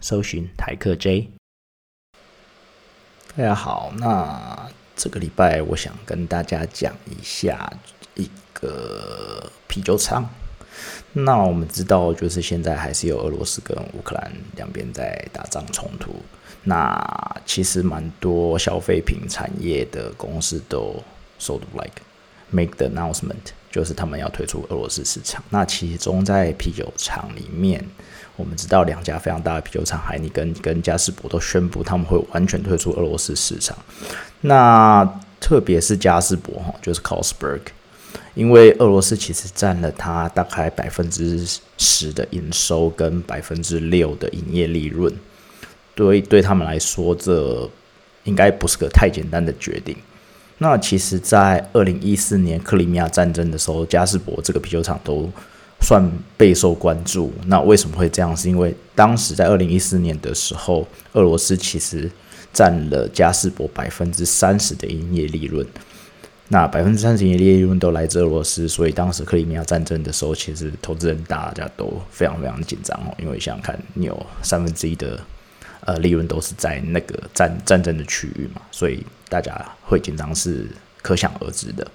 搜寻台客 J。大家好，那这个礼拜我想跟大家讲一下一个啤酒厂。那我们知道，就是现在还是有俄罗斯跟乌克兰两边在打仗冲突。那其实蛮多消费品产业的公司都 sort of like make the announcement，就是他们要退出俄罗斯市场。那其中在啤酒厂里面，我们知道两家非常大的啤酒厂海尼根跟嘉士伯都宣布他们会完全退出俄罗斯市场。那特别是嘉士伯哈，就是 Korsberg，因为俄罗斯其实占了它大概百分之十的营收跟百分之六的营业利润。对，对他们来说，这应该不是个太简单的决定。那其实，在二零一四年克里米亚战争的时候，加士伯这个啤酒厂都算备受关注。那为什么会这样？是因为当时在二零一四年的时候，俄罗斯其实占了加士伯百分之三十的营业利润。那百分之三十营业利润都来自俄罗斯，所以当时克里米亚战争的时候，其实投资人大家都非常非常紧张哦，因为想想看，你有三分之一的。呃，利润都是在那个战战争的区域嘛，所以大家会紧张是可想而知的。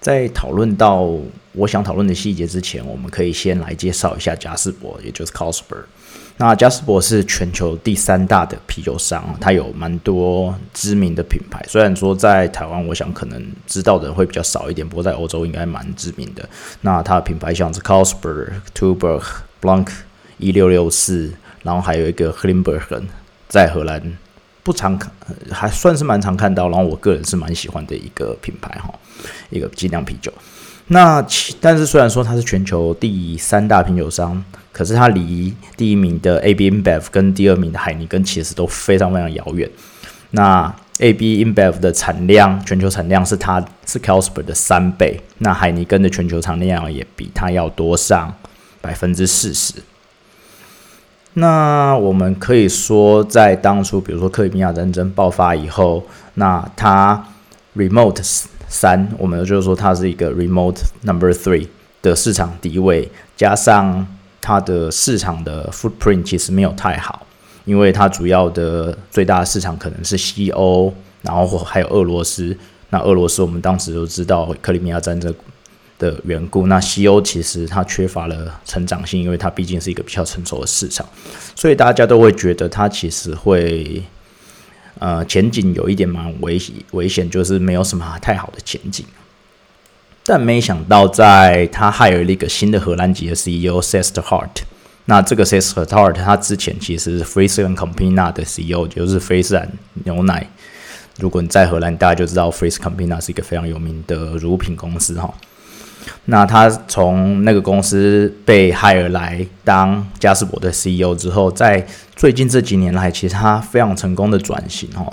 在讨论到我想讨论的细节之前，我们可以先来介绍一下嘉士伯，也就是 Carlsberg。那嘉士伯是全球第三大的啤酒商，它有蛮多知名的品牌。虽然说在台湾，我想可能知道的人会比较少一点，不过在欧洲应该蛮知名的。那它的品牌像是 Carlsberg、Tuborg、Blanc、一六六四。然后还有一个 h l i m b e r g e n 在荷兰不常看，还算是蛮常看到。然后我个人是蛮喜欢的一个品牌哈，一个精酿啤酒。那其但是虽然说它是全球第三大啤酒商，可是它离第一名的 AB InBev 跟第二名的海尼根其实都非常非常遥远。那 AB InBev 的产量，全球产量是它是 Carlsberg 的三倍，那海尼根的全球产量也比它要多上百分之四十。那我们可以说，在当初，比如说克里米亚战争爆发以后，那它 remote 三，我们就是说它是一个 remote number three 的市场地位，加上它的市场的 footprint 其实没有太好，因为它主要的最大的市场可能是西欧，然后还有俄罗斯。那俄罗斯我们当时都知道克里米亚战争。的缘故，那西欧其实它缺乏了成长性，因为它毕竟是一个比较成熟的市场，所以大家都会觉得它其实会，呃，前景有一点蛮危危险，就是没有什么太好的前景。但没想到，在他害了一个新的荷兰籍的 CEO s e s t Hart，那这个 s e s t Hart 他之前其实是 Friesland Campina 的 CEO，就是菲斯兰牛奶。如果你在荷兰，大家就知道 FRISE Campina 是一个非常有名的乳品公司哈。那他从那个公司被害而来当嘉士伯的 CEO 之后，在最近这几年来，其实他非常成功的转型哦，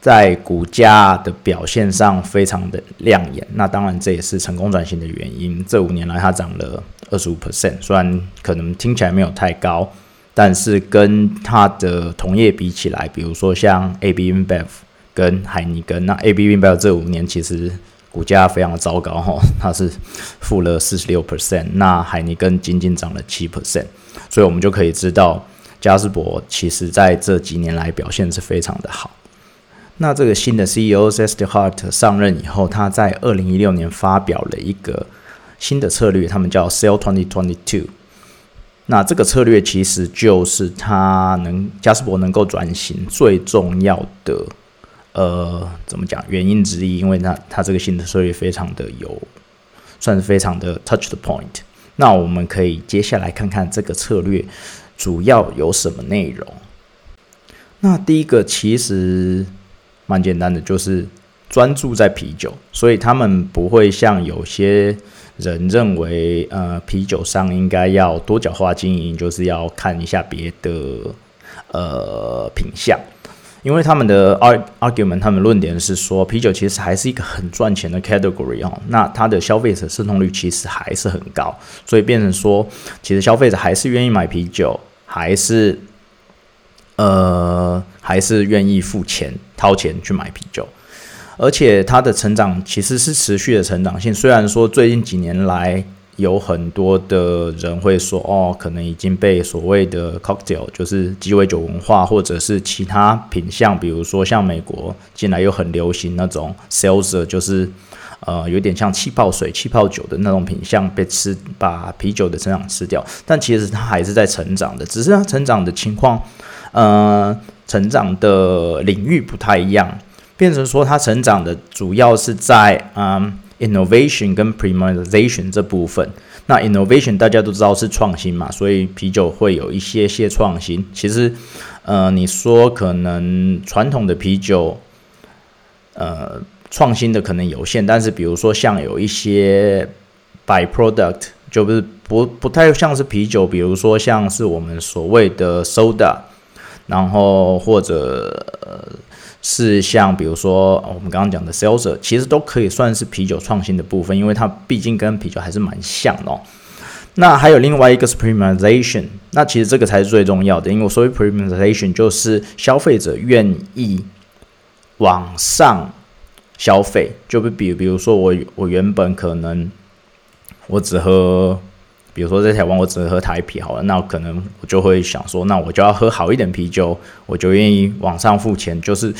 在股价的表现上非常的亮眼。那当然这也是成功转型的原因。这五年来，它涨了二十五 percent，虽然可能听起来没有太高，但是跟它的同业比起来，比如说像 AB InBev 跟海尼根，那 AB InBev 这五年其实。股价非常的糟糕哈，它是负了四十六 percent，那海尼根仅仅涨了七 percent，所以我们就可以知道嘉士伯其实在这几年来表现是非常的好。那这个新的 CEO Zest Hart 上任以后，他在二零一六年发表了一个新的策略，他们叫 Sell Twenty Twenty Two。那这个策略其实就是他能嘉士伯能够转型最重要的。呃，怎么讲？原因之一，因为它它这个新的策略非常的有，算是非常的 touch the point。那我们可以接下来看看这个策略主要有什么内容。那第一个其实蛮简单的，就是专注在啤酒，所以他们不会像有些人认为，呃，啤酒商应该要多角化经营，就是要看一下别的呃品相。因为他们的 argument，他们论点是说，啤酒其实还是一个很赚钱的 category 哦，那它的消费者渗透率其实还是很高，所以变成说，其实消费者还是愿意买啤酒，还是呃还是愿意付钱掏钱去买啤酒，而且它的成长其实是持续的成长性，虽然说最近几年来。有很多的人会说，哦，可能已经被所谓的 cocktail，就是鸡尾酒文化，或者是其他品相，比如说像美国近来又很流行那种 sales，就是呃有点像气泡水、气泡酒的那种品相被吃，把啤酒的成长吃掉。但其实它还是在成长的，只是它成长的情况，呃，成长的领域不太一样，变成说它成长的主要是在嗯。Innovation 跟 premiumization 这部分，那 innovation 大家都知道是创新嘛，所以啤酒会有一些些创新。其实，呃，你说可能传统的啤酒，呃，创新的可能有限，但是比如说像有一些 by product 就不是不不太像是啤酒，比如说像是我们所谓的 soda，然后或者。是像比如说我们刚刚讲的 sazer，其实都可以算是啤酒创新的部分，因为它毕竟跟啤酒还是蛮像的哦。那还有另外一个是 premiumization，那其实这个才是最重要的，因为所谓 premiumization 就是消费者愿意往上消费，就比比如说我我原本可能我只喝。比如说在台湾，我只能喝台啤好了，那可能我就会想说，那我就要喝好一点啤酒，我就愿意往上付钱，就是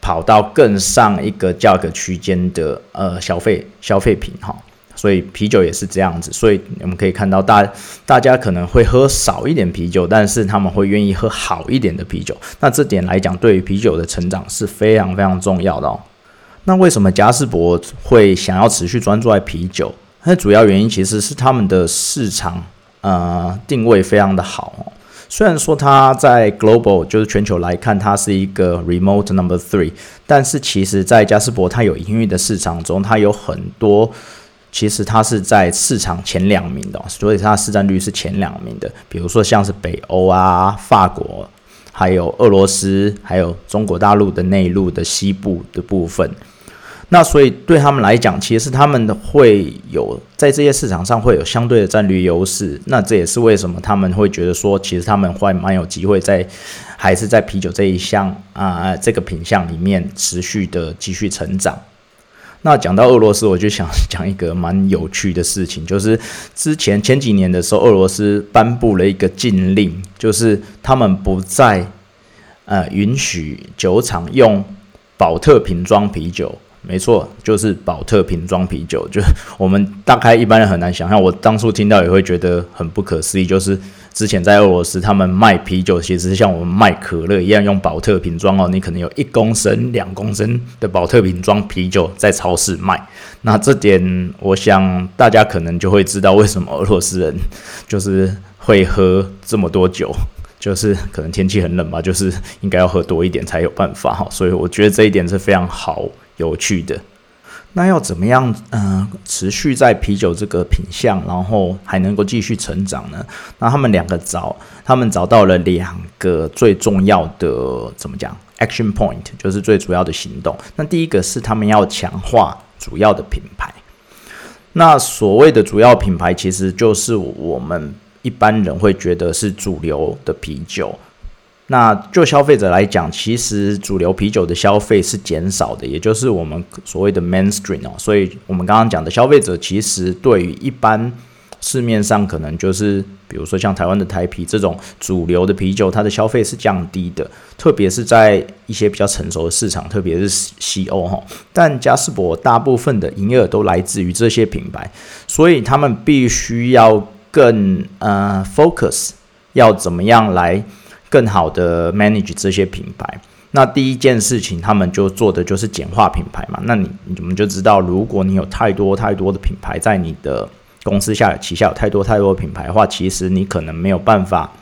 跑到更上一个价格区间的呃消费消费品哈。所以啤酒也是这样子，所以我们可以看到大大家可能会喝少一点啤酒，但是他们会愿意喝好一点的啤酒。那这点来讲，对于啤酒的成长是非常非常重要的哦。那为什么嘉士伯会想要持续专注在啤酒？那主要原因其实是他们的市场呃定位非常的好。虽然说它在 global 就是全球来看，它是一个 remote number three，但是其实在加斯伯它有营运的市场中，它有很多其实它是在市场前两名的，所以它的市占率是前两名的。比如说像是北欧啊、法国，还有俄罗斯，还有中国大陆的内陆的西部的部分。那所以对他们来讲，其实他们会有在这些市场上会有相对的战略优势。那这也是为什么他们会觉得说，其实他们会蛮有机会在还是在啤酒这一项啊这个品项里面持续的继续成长。那讲到俄罗斯，我就想讲一个蛮有趣的事情，就是之前前几年的时候，俄罗斯颁布了一个禁令，就是他们不再呃允许酒厂用保特瓶装啤酒。没错，就是宝特瓶装啤酒，就我们大概一般人很难想象。我当初听到也会觉得很不可思议，就是之前在俄罗斯，他们卖啤酒其实像我们卖可乐一样，用宝特瓶装哦。你可能有一公升、两公升的宝特瓶装啤酒在超市卖。那这点，我想大家可能就会知道为什么俄罗斯人就是会喝这么多酒，就是可能天气很冷吧，就是应该要喝多一点才有办法哈。所以我觉得这一点是非常好。有趣的，那要怎么样？嗯，持续在啤酒这个品相，然后还能够继续成长呢？那他们两个找，他们找到了两个最重要的，怎么讲？Action point 就是最主要的行动。那第一个是他们要强化主要的品牌。那所谓的主要品牌，其实就是我们一般人会觉得是主流的啤酒。那就消费者来讲，其实主流啤酒的消费是减少的，也就是我们所谓的 mainstream 哦。所以，我们刚刚讲的消费者，其实对于一般市面上可能就是，比如说像台湾的台啤这种主流的啤酒，它的消费是降低的，特别是在一些比较成熟的市场，特别是西欧哈。但嘉士伯大部分的营业额都来自于这些品牌，所以他们必须要更呃 focus，要怎么样来。更好的 manage 这些品牌，那第一件事情，他们就做的就是简化品牌嘛。那你你们就知道，如果你有太多太多的品牌在你的公司下旗下有太多太多品牌的话，其实你可能没有办法，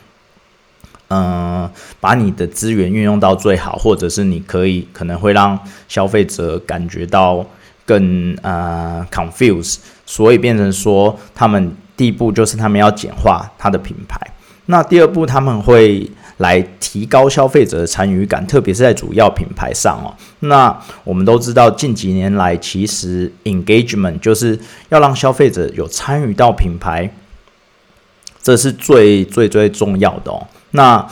嗯，把你的资源运用到最好，或者是你可以可能会让消费者感觉到更呃 confuse，所以变成说他们第一步就是他们要简化他的品牌。那第二步他们会来提高消费者的参与感，特别是在主要品牌上哦。那我们都知道，近几年来其实 engagement 就是要让消费者有参与到品牌，这是最最最重要的哦。那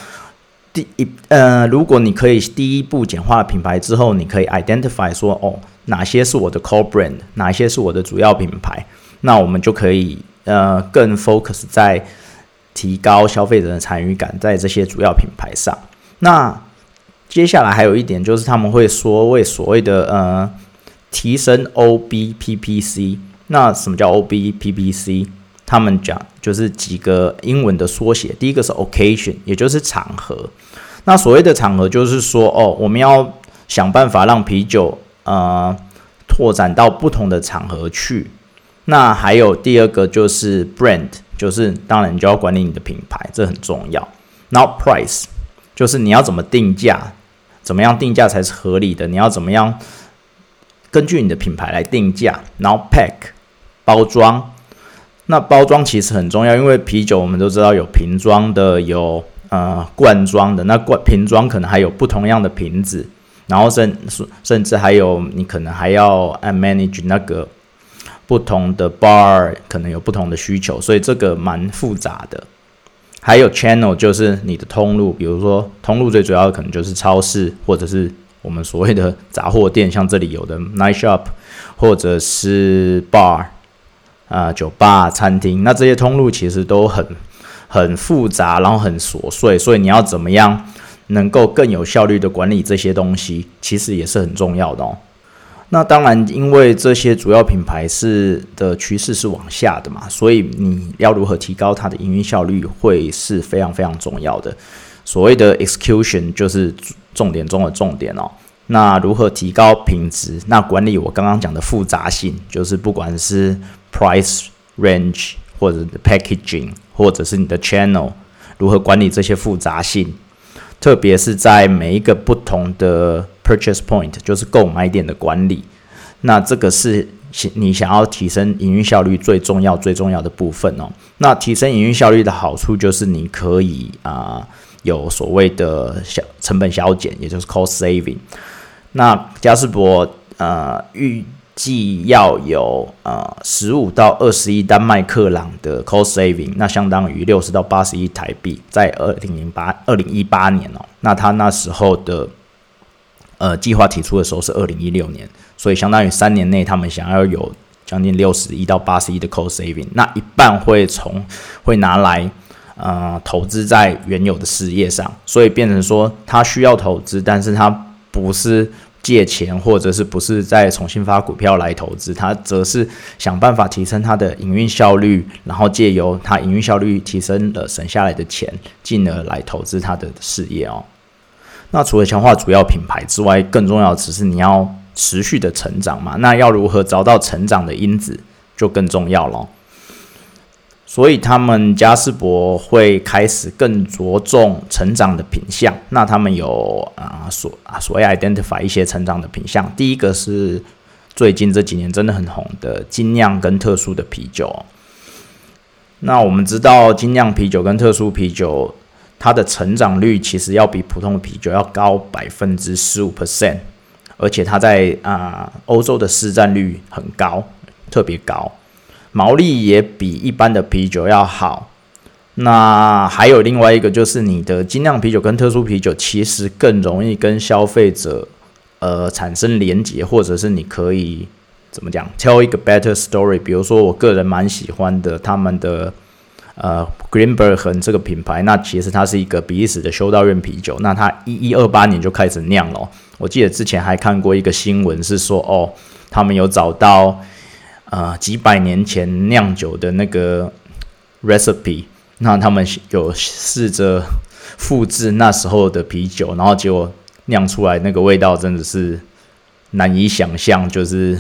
第一呃，如果你可以第一步简化品牌之后，你可以 identify 说哦，哪些是我的 core brand，哪些是我的主要品牌，那我们就可以呃更 focus 在提高消费者的参与感，在这些主要品牌上。那接下来还有一点就是他们会说为所谓的呃提升 OBPPC，那什么叫 OBPPC？他们讲就是几个英文的缩写，第一个是 occasion，也就是场合。那所谓的场合，就是说哦，我们要想办法让啤酒呃拓展到不同的场合去。那还有第二个就是 brand，就是当然你就要管理你的品牌，这很重要。然后 price，就是你要怎么定价，怎么样定价才是合理的？你要怎么样根据你的品牌来定价？然后 pack，包装。那包装其实很重要，因为啤酒我们都知道有瓶装的，有呃罐装的。那罐瓶装可能还有不同样的瓶子，然后甚甚至还有你可能还要按 manage 那个不同的 bar，可能有不同的需求，所以这个蛮复杂的。还有 channel 就是你的通路，比如说通路最主要的可能就是超市或者是我们所谓的杂货店，像这里有的 night shop 或者是 bar。啊，酒吧、餐厅，那这些通路其实都很很复杂，然后很琐碎，所以你要怎么样能够更有效率的管理这些东西，其实也是很重要的哦。那当然，因为这些主要品牌是的趋势是往下的嘛，所以你要如何提高它的营运效率，会是非常非常重要的。所谓的 execution 就是重点中的重点哦。那如何提高品质？那管理我刚刚讲的复杂性，就是不管是 price range 或者 packaging，或者是你的 channel，如何管理这些复杂性？特别是在每一个不同的 purchase point，就是购买点的管理。那这个是你想要提升营运效率最重要、最重要的部分哦。那提升营运效率的好处就是你可以啊有所谓的小成本削减，也就是 cost saving。那嘉士伯呃预计要有呃十五到二十亿丹麦克朗的 cost saving，那相当于六十到八十亿台币，在二零零八二零一八年哦，那他那时候的呃计划提出的时候是二零一六年，所以相当于三年内他们想要有将近六十亿到八十亿的 cost saving，那一半会从会拿来呃投资在原有的事业上，所以变成说他需要投资，但是他不是借钱，或者是不是再重新发股票来投资，他则是想办法提升他的营运效率，然后借由他营运效率提升了省下来的钱，进而来投资他的事业哦。那除了强化主要品牌之外，更重要的只是你要持续的成长嘛。那要如何找到成长的因子，就更重要了。所以他们嘉士伯会开始更着重成长的品相。那他们有啊所啊所谓 identify 一些成长的品相。第一个是最近这几年真的很红的精酿跟特殊的啤酒。那我们知道精酿啤酒跟特殊啤酒，它的成长率其实要比普通的啤酒要高百分之十五 percent，而且它在啊欧洲的市占率很高，特别高。毛利也比一般的啤酒要好。那还有另外一个，就是你的精酿啤酒跟特殊啤酒，其实更容易跟消费者呃产生连结，或者是你可以怎么讲，tell 一个 better story。比如说，我个人蛮喜欢的他们的呃 Greenberg 这个品牌，那其实它是一个比利时的修道院啤酒。那它一一二八年就开始酿了。我记得之前还看过一个新闻，是说哦，他们有找到。呃，几百年前酿酒的那个 recipe，那他们有试着复制那时候的啤酒，然后结果酿出来那个味道真的是难以想象，就是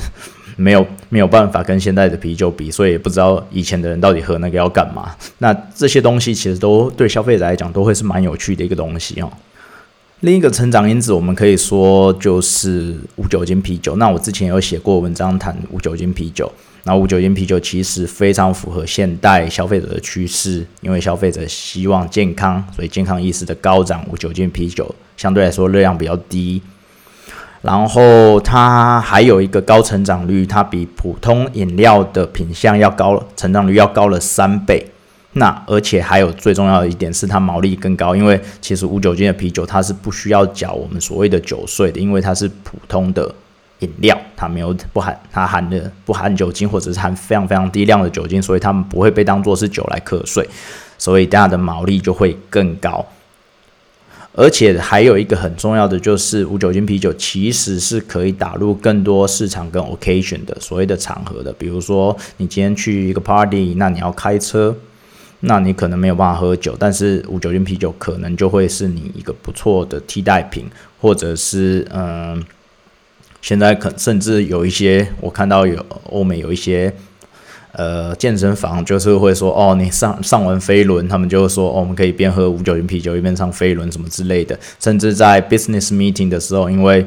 没有没有办法跟现在的啤酒比，所以也不知道以前的人到底喝那个要干嘛。那这些东西其实都对消费者来讲都会是蛮有趣的一个东西哦。另一个成长因子，我们可以说就是无酒精啤酒。那我之前有写过文章谈无酒精啤酒。那无酒精啤酒其实非常符合现代消费者的趋势，因为消费者希望健康，所以健康意识的高涨，无酒精啤酒相对来说热量比较低。然后它还有一个高成长率，它比普通饮料的品相要高，成长率要高了三倍。那而且还有最重要的一点是它毛利更高，因为其实无酒精的啤酒它是不需要缴我们所谓的酒税的，因为它是普通的饮料，它没有不含它含的不含酒精或者是含非常非常低量的酒精，所以他们不会被当做是酒来课税，所以它的毛利就会更高。而且还有一个很重要的，就是无酒精啤酒其实是可以打入更多市场跟 occasion 的所谓的场合的。比如说，你今天去一个 party，那你要开车，那你可能没有办法喝酒，但是无酒精啤酒可能就会是你一个不错的替代品，或者是嗯，现在可甚至有一些我看到有欧美有一些。呃，健身房就是会说，哦，你上上完飞轮，他们就会说，哦，我们可以边喝无酒精啤酒一边上飞轮什么之类的。甚至在 business meeting 的时候，因为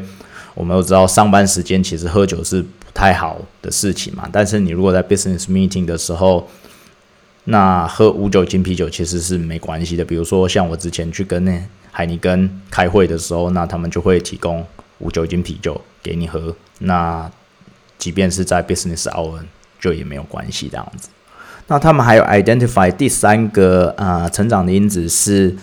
我们都知道上班时间其实喝酒是不太好的事情嘛。但是你如果在 business meeting 的时候，那喝无酒精啤酒其实是没关系的。比如说像我之前去跟那海尼根开会的时候，那他们就会提供无酒精啤酒给你喝。那即便是在 business hour。就也没有关系这样子。那他们还有 identify 第三个呃成长的因子是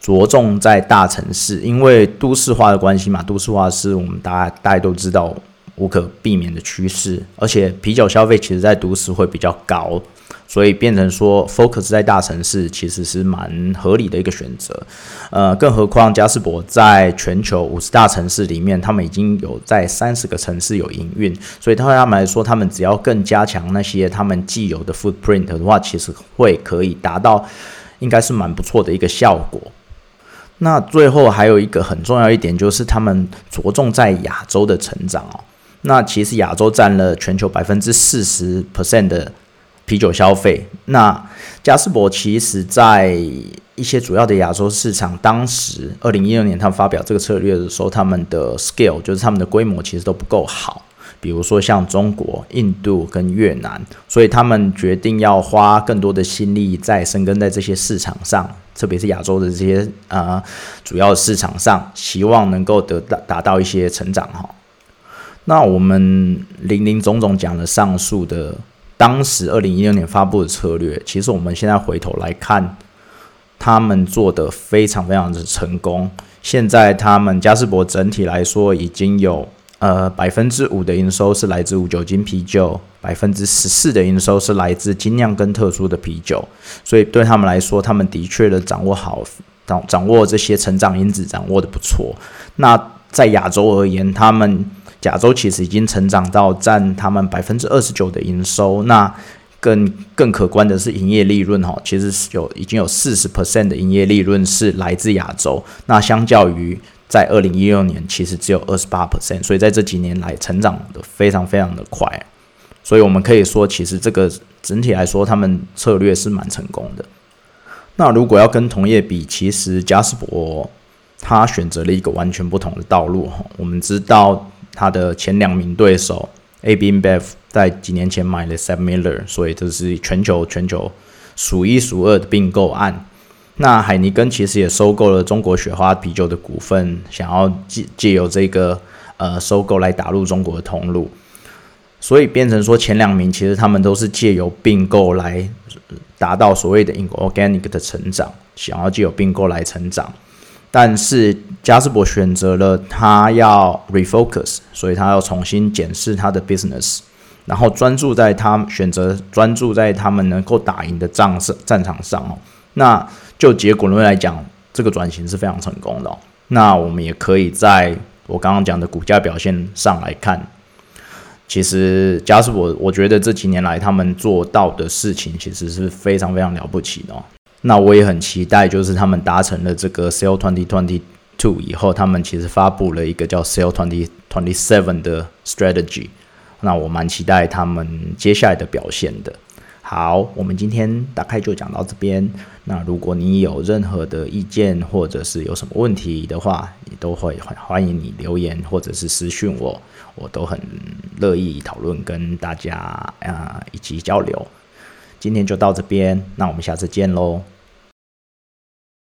着重在大城市，因为都市化的关系嘛，都市化是我们大家大家都知道无可避免的趋势，而且啤酒消费其实在都市会比较高。所以变成说，focus 在大城市其实是蛮合理的一个选择，呃，更何况嘉士伯在全球五十大城市里面，他们已经有在三十个城市有营运，所以对他们来说，他们只要更加强那些他们既有的 footprint 的话，其实会可以达到应该是蛮不错的一个效果。那最后还有一个很重要一点，就是他们着重在亚洲的成长哦。那其实亚洲占了全球百分之四十 percent 的。啤酒消费，那嘉士伯其实在一些主要的亚洲市场，当时二零一六年他们发表这个策略的时候，他们的 scale 就是他们的规模其实都不够好，比如说像中国、印度跟越南，所以他们决定要花更多的心力在深耕在这些市场上，特别是亚洲的这些呃主要市场上，希望能够得到达到一些成长哈。那我们林林总总讲了上述的。当时二零一六年发布的策略，其实我们现在回头来看，他们做的非常非常的成功。现在他们嘉士伯整体来说已经有呃百分之五的营收是来自无酒精啤酒，百分之十四的营收是来自精酿跟特殊的啤酒。所以对他们来说，他们的确的掌握好掌掌握这些成长因子，掌握的不错。那在亚洲而言，他们。亚洲其实已经成长到占他们百分之二十九的营收，那更更可观的是营业利润哈，其实是有已经有四十 percent 的营业利润是来自亚洲，那相较于在二零一六年其实只有二十八 percent，所以在这几年来成长的非常非常的快，所以我们可以说其实这个整体来说他们策略是蛮成功的。那如果要跟同业比，其实嘉士伯他选择了一个完全不同的道路哈，我们知道。他的前两名对手 AB InBev 在几年前买了 Sam Miller，所以这是全球全球数一数二的并购案。那海尼根其实也收购了中国雪花啤酒的股份，想要借借由这个呃收购来打入中国的通路。所以变成说前两名其实他们都是借由并购来达到所谓的 inorganic 的成长，想要借由并购来成长。但是嘉士伯选择了他要 refocus，所以他要重新检视他的 business，然后专注在他选择专注在他们能够打赢的仗上战场上哦。那就结果论来讲，这个转型是非常成功的哦。那我们也可以在我刚刚讲的股价表现上来看，其实嘉士伯我觉得这几年来他们做到的事情，其实是非常非常了不起的。哦那我也很期待，就是他们达成了这个 Sale Twenty Twenty Two 以后，他们其实发布了一个叫 Sale Twenty Twenty Seven 的 strategy。那我蛮期待他们接下来的表现的。好，我们今天大概就讲到这边。那如果你有任何的意见或者是有什么问题的话，也都会欢迎你留言或者是私讯我，我都很乐意讨论，跟大家啊一起交流。今天就到这边，那我们下次见喽。